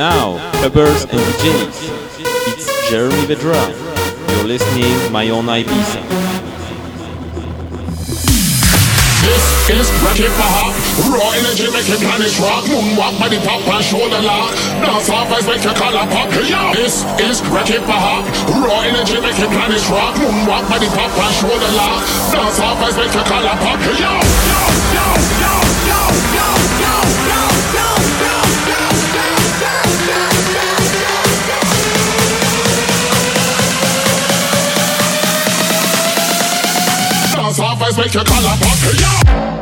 now, Hubbers and DJs. It's Jeremy Vedra. You're listening my own Ibiza. This is Rocket for Hawk. Raw energy make your planet rock. Moonwalk, by the top and shoulder lock. Dance off eyes make you collar pop. Yeah. This is Rocket for Hawk. Raw energy make your planet rock. Moonwalk, by the top and shoulder lock. Dance off eyes make you collar pop. Yeah. Yo, yo, yo, yo, yo, yo, yo, yo, yo. make your collar pop. Yeah.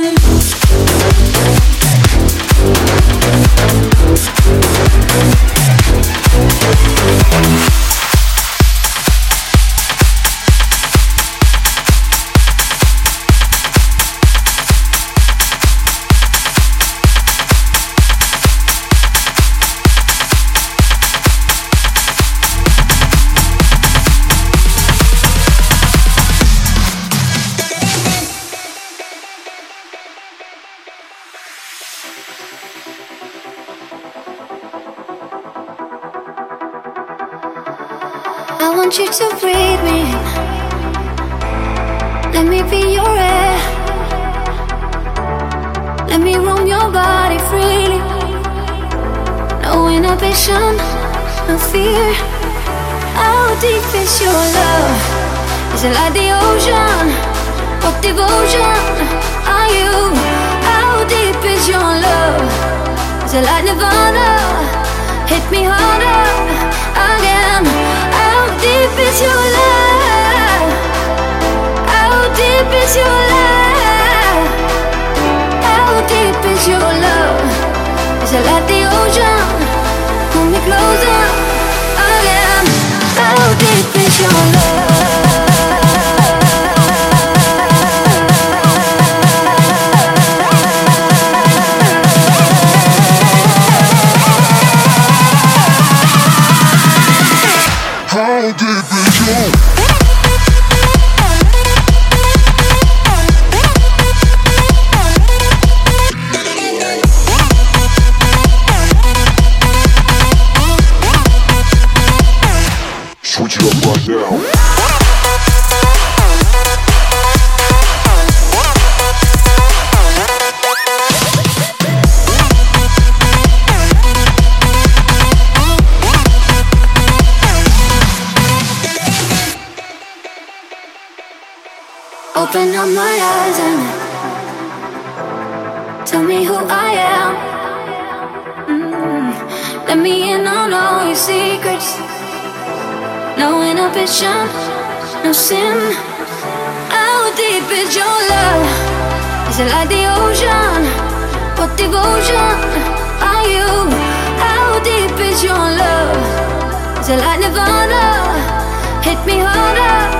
running. Open up my eyes and tell me who I am. Mm. Let me in on all your secrets no inhibition, no sin. How deep is your love? Is it like the ocean? What devotion are you? How deep is your love? Is it like nirvana? Hit me harder.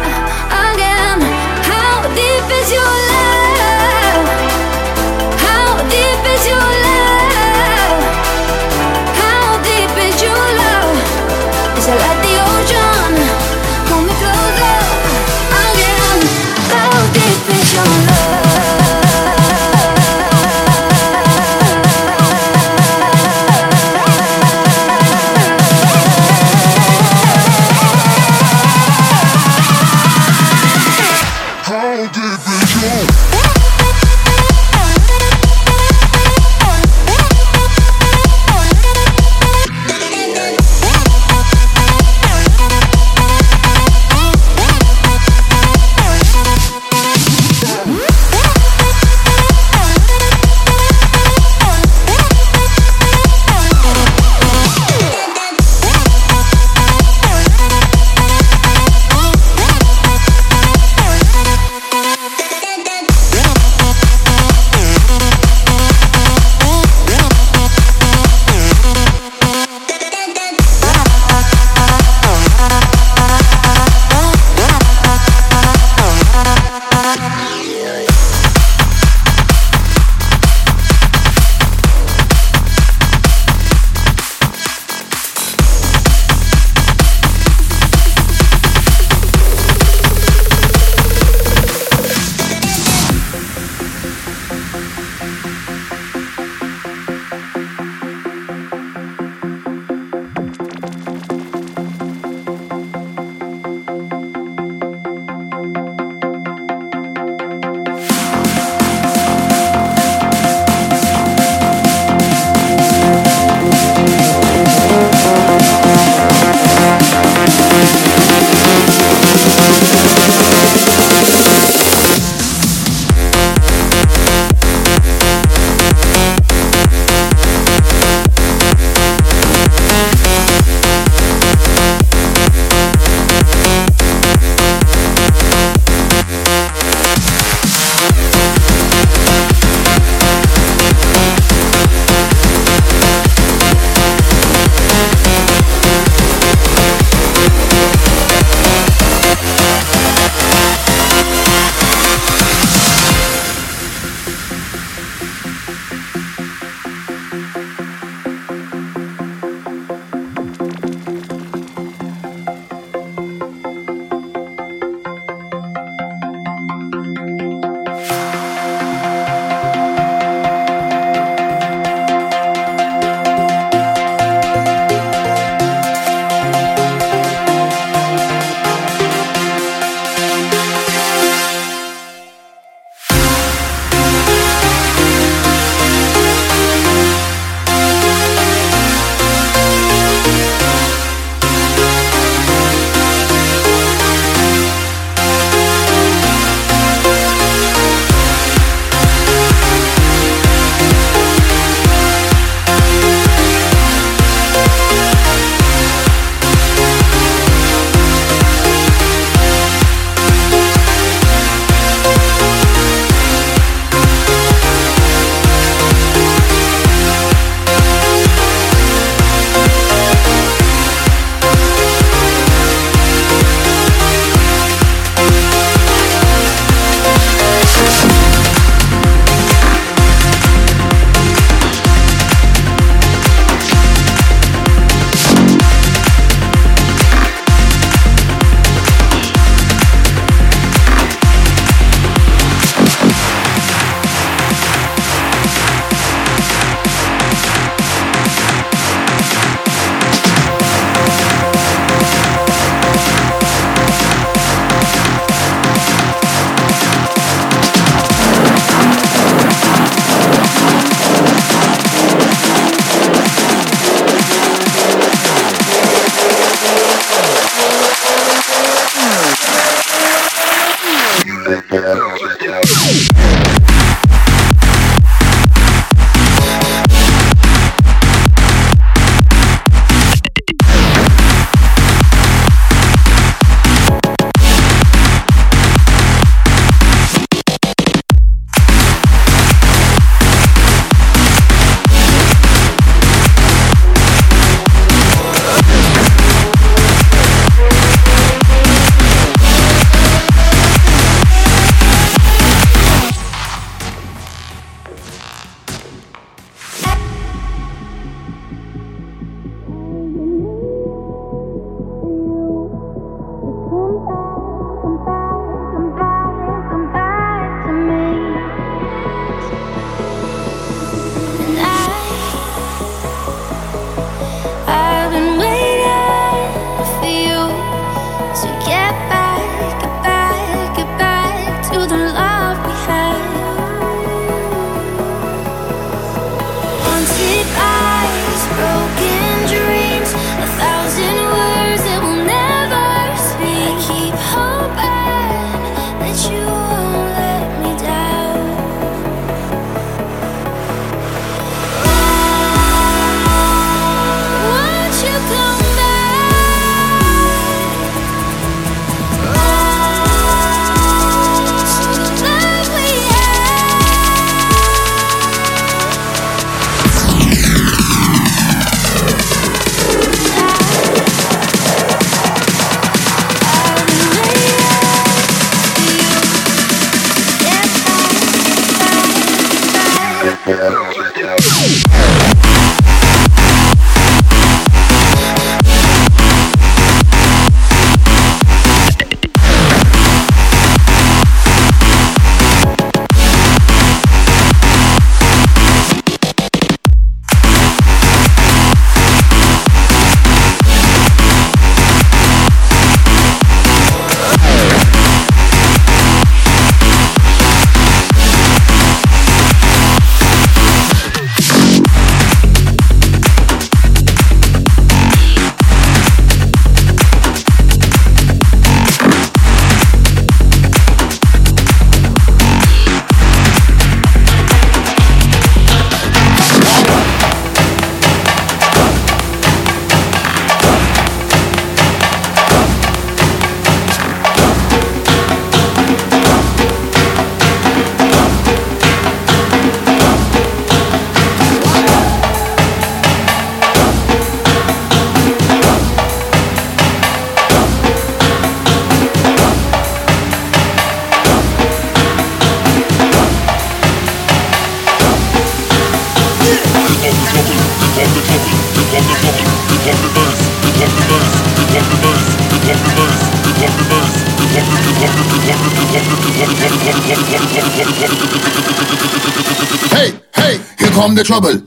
Trouble.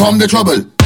Come the trouble.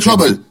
Trouble.